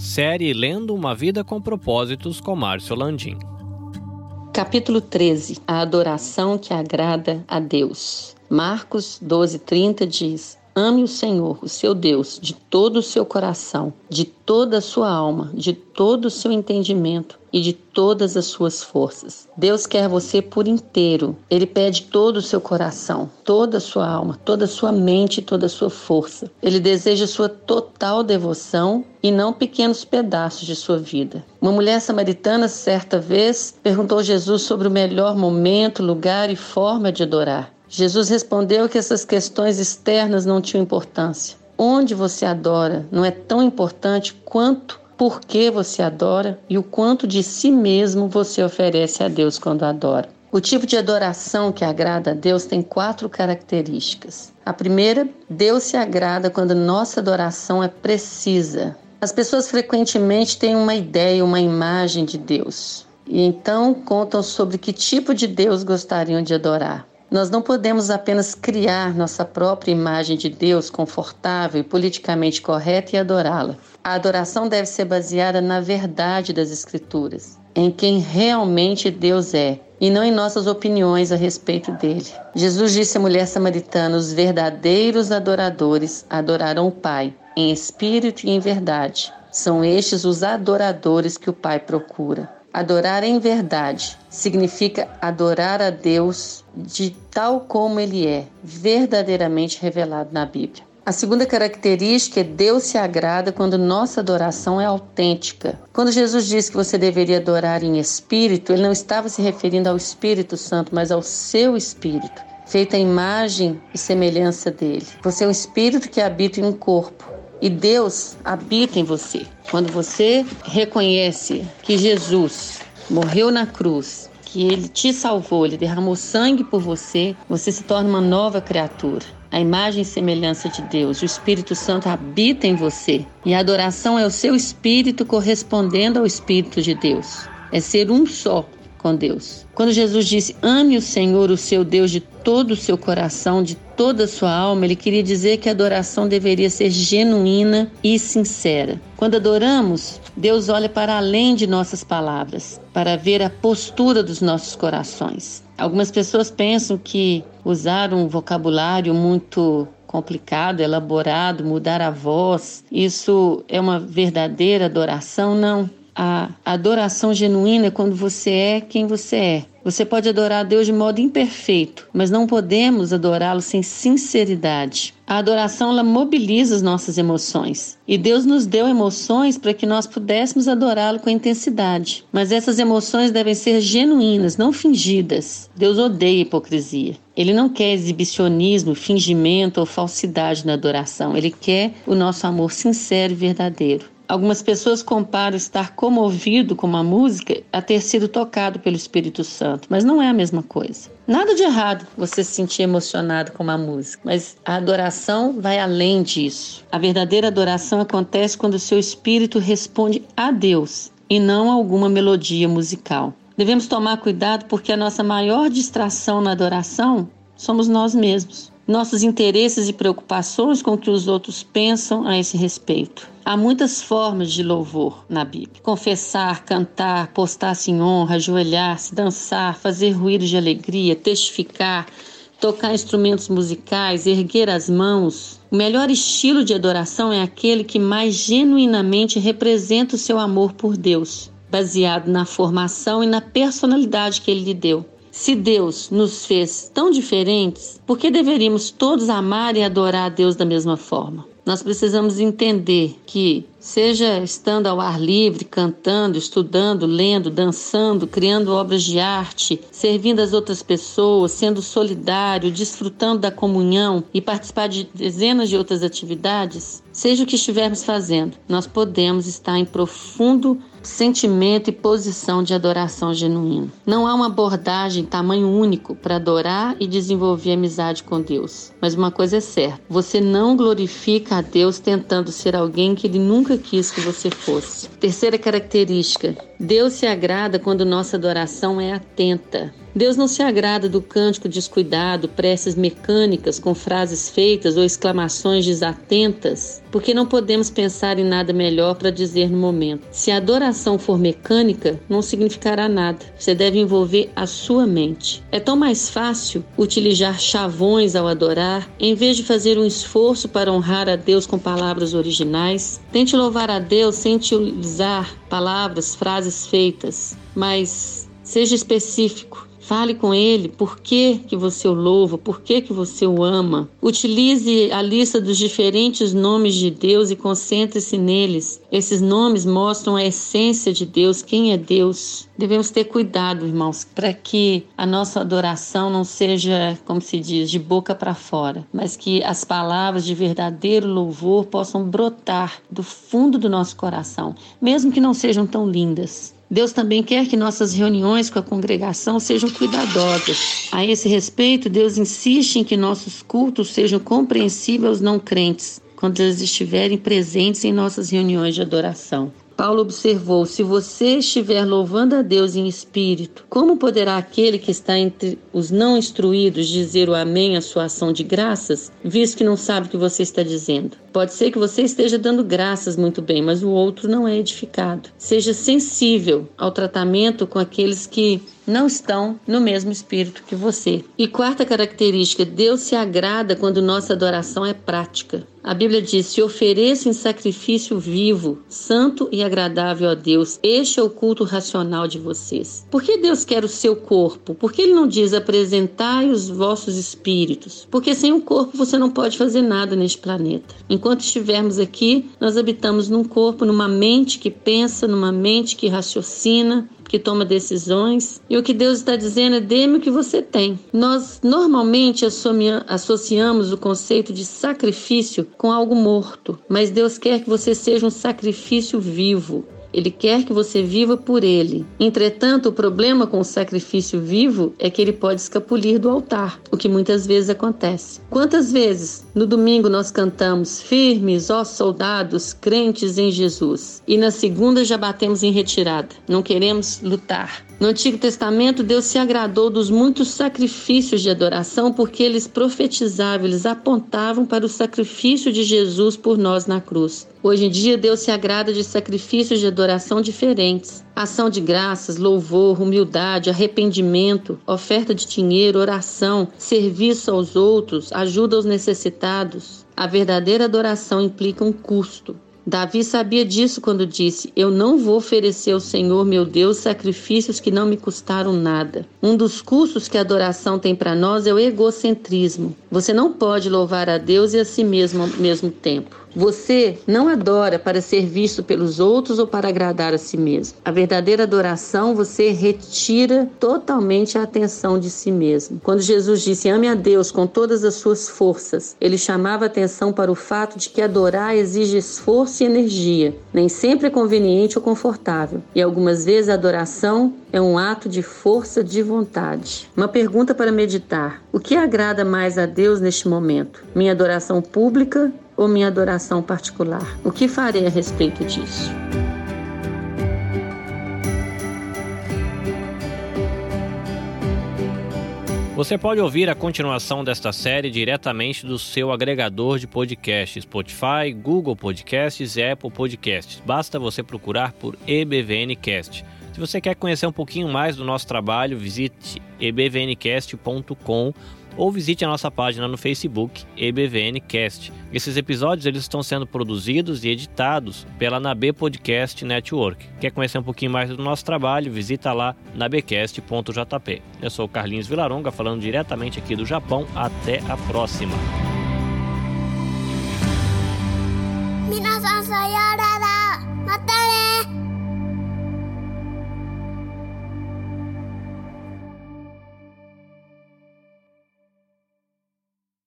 Série Lendo uma Vida com Propósitos com Márcio Landim. Capítulo 13 A adoração que agrada a Deus. Marcos 12:30 diz: Ame o Senhor, o seu Deus, de todo o seu coração, de toda a sua alma, de todo o seu entendimento e de todas as suas forças. Deus quer você por inteiro. Ele pede todo o seu coração, toda a sua alma, toda a sua mente toda a sua força. Ele deseja sua total devoção e não pequenos pedaços de sua vida. Uma mulher samaritana, certa vez, perguntou a Jesus sobre o melhor momento, lugar e forma de adorar. Jesus respondeu que essas questões externas não tinham importância. Onde você adora não é tão importante quanto por que você adora e o quanto de si mesmo você oferece a Deus quando adora. O tipo de adoração que agrada a Deus tem quatro características. A primeira, Deus se agrada quando nossa adoração é precisa. As pessoas frequentemente têm uma ideia, uma imagem de Deus. E então contam sobre que tipo de Deus gostariam de adorar. Nós não podemos apenas criar nossa própria imagem de Deus confortável e politicamente correta e adorá-la. A adoração deve ser baseada na verdade das Escrituras, em quem realmente Deus é, e não em nossas opiniões a respeito dele. Jesus disse à mulher samaritana: os verdadeiros adoradores adorarão o Pai, em espírito e em verdade. São estes os adoradores que o Pai procura. Adorar em verdade significa adorar a Deus de tal como Ele é, verdadeiramente revelado na Bíblia. A segunda característica é Deus se agrada quando nossa adoração é autêntica. Quando Jesus disse que você deveria adorar em espírito, ele não estava se referindo ao Espírito Santo, mas ao seu espírito, feito à imagem e semelhança dele. Você é um espírito que habita em um corpo e Deus habita em você. Quando você reconhece que Jesus morreu na cruz, que ele te salvou, ele derramou sangue por você, você se torna uma nova criatura. A imagem e semelhança de Deus, o Espírito Santo habita em você. E a adoração é o seu espírito correspondendo ao Espírito de Deus. É ser um só com Deus. Quando Jesus disse: "Ame o Senhor, o seu Deus de todo o seu coração, de toda a sua alma", ele queria dizer que a adoração deveria ser genuína e sincera. Quando adoramos, Deus olha para além de nossas palavras, para ver a postura dos nossos corações. Algumas pessoas pensam que usar um vocabulário muito complicado, elaborado, mudar a voz, isso é uma verdadeira adoração? Não. A adoração genuína é quando você é quem você é. Você pode adorar a Deus de modo imperfeito, mas não podemos adorá-lo sem sinceridade. A adoração ela mobiliza as nossas emoções. E Deus nos deu emoções para que nós pudéssemos adorá-lo com intensidade. Mas essas emoções devem ser genuínas, não fingidas. Deus odeia hipocrisia. Ele não quer exibicionismo, fingimento ou falsidade na adoração. Ele quer o nosso amor sincero e verdadeiro. Algumas pessoas comparam estar comovido com uma música a ter sido tocado pelo Espírito Santo, mas não é a mesma coisa. Nada de errado você se sentir emocionado com uma música, mas a adoração vai além disso. A verdadeira adoração acontece quando o seu espírito responde a Deus e não a alguma melodia musical. Devemos tomar cuidado porque a nossa maior distração na adoração somos nós mesmos nossos interesses e preocupações com o que os outros pensam a esse respeito. Há muitas formas de louvor na Bíblia: confessar, cantar, postar-se em honra, ajoelhar-se, dançar, fazer ruídos de alegria, testificar, tocar instrumentos musicais, erguer as mãos. O melhor estilo de adoração é aquele que mais genuinamente representa o seu amor por Deus, baseado na formação e na personalidade que ele lhe deu. Se Deus nos fez tão diferentes, por que deveríamos todos amar e adorar a Deus da mesma forma? Nós precisamos entender que, seja estando ao ar livre, cantando, estudando, lendo, dançando, criando obras de arte, servindo as outras pessoas, sendo solidário, desfrutando da comunhão e participar de dezenas de outras atividades, seja o que estivermos fazendo, nós podemos estar em profundo sentimento e posição de adoração genuína. Não há uma abordagem tamanho único para adorar e desenvolver amizade com Deus. Mas uma coisa é certa: você não glorifica a Deus tentando ser alguém que ele nunca quis que você fosse. Terceira característica: Deus se agrada quando nossa adoração é atenta. Deus não se agrada do cântico descuidado, preces mecânicas com frases feitas ou exclamações desatentas, porque não podemos pensar em nada melhor para dizer no momento. Se a adoração for mecânica, não significará nada. Você deve envolver a sua mente. É tão mais fácil utilizar chavões ao adorar, em vez de fazer um esforço para honrar a Deus com palavras originais. Tente louvar a Deus sem utilizar palavras, frases feitas, mas seja específico. Fale com ele por que, que você o louva, por que, que você o ama. Utilize a lista dos diferentes nomes de Deus e concentre-se neles. Esses nomes mostram a essência de Deus, quem é Deus. Devemos ter cuidado, irmãos, para que a nossa adoração não seja, como se diz, de boca para fora, mas que as palavras de verdadeiro louvor possam brotar do fundo do nosso coração, mesmo que não sejam tão lindas. Deus também quer que nossas reuniões com a congregação sejam cuidadosas. A esse respeito, Deus insiste em que nossos cultos sejam compreensíveis aos não crentes, quando eles estiverem presentes em nossas reuniões de adoração. Paulo observou: se você estiver louvando a Deus em espírito, como poderá aquele que está entre os não instruídos dizer o amém à sua ação de graças, visto que não sabe o que você está dizendo? Pode ser que você esteja dando graças muito bem, mas o outro não é edificado. Seja sensível ao tratamento com aqueles que não estão no mesmo espírito que você. E quarta característica, Deus se agrada quando nossa adoração é prática. A Bíblia diz: se ofereça em sacrifício vivo, santo e agradável a Deus. Este é o culto racional de vocês. Por que Deus quer o seu corpo? Por que Ele não diz apresentai os vossos espíritos? Porque sem o corpo você não pode fazer nada neste planeta. Enquanto estivermos aqui, nós habitamos num corpo, numa mente que pensa, numa mente que raciocina, que toma decisões. E o que Deus está dizendo é: dê-me o que você tem. Nós normalmente associamos o conceito de sacrifício com algo morto, mas Deus quer que você seja um sacrifício vivo. Ele quer que você viva por ele. Entretanto, o problema com o sacrifício vivo é que ele pode escapulir do altar, o que muitas vezes acontece. Quantas vezes no domingo nós cantamos firmes, ó soldados, crentes em Jesus, e na segunda já batemos em retirada, não queremos lutar. No Antigo Testamento, Deus se agradou dos muitos sacrifícios de adoração porque eles profetizavam, eles apontavam para o sacrifício de Jesus por nós na cruz. Hoje em dia, Deus se agrada de sacrifícios de adoração diferentes. Ação de graças, louvor, humildade, arrependimento, oferta de dinheiro, oração, serviço aos outros, ajuda aos necessitados. A verdadeira adoração implica um custo. Davi sabia disso quando disse: Eu não vou oferecer ao Senhor meu Deus sacrifícios que não me custaram nada. Um dos custos que a adoração tem para nós é o egocentrismo. Você não pode louvar a Deus e a si mesmo ao mesmo tempo. Você não adora para ser visto pelos outros ou para agradar a si mesmo. A verdadeira adoração você retira totalmente a atenção de si mesmo. Quando Jesus disse ame a Deus com todas as suas forças, ele chamava atenção para o fato de que adorar exige esforço e energia. Nem sempre é conveniente ou confortável. E algumas vezes a adoração é um ato de força de vontade. Uma pergunta para meditar: o que agrada mais a Deus neste momento? Minha adoração pública ou minha adoração particular? O que farei a respeito disso? Você pode ouvir a continuação desta série diretamente do seu agregador de podcasts, Spotify, Google Podcasts e Apple Podcasts. Basta você procurar por EBVNcast. Se você quer conhecer um pouquinho mais do nosso trabalho, visite ebvncast.com ou visite a nossa página no Facebook EBVNcast. Esses episódios eles estão sendo produzidos e editados pela NAB Podcast Network. Quer conhecer um pouquinho mais do nosso trabalho? Visita lá nabecast.jp. Eu sou o Carlinhos Vilaronga falando diretamente aqui do Japão. Até a próxima. Minasan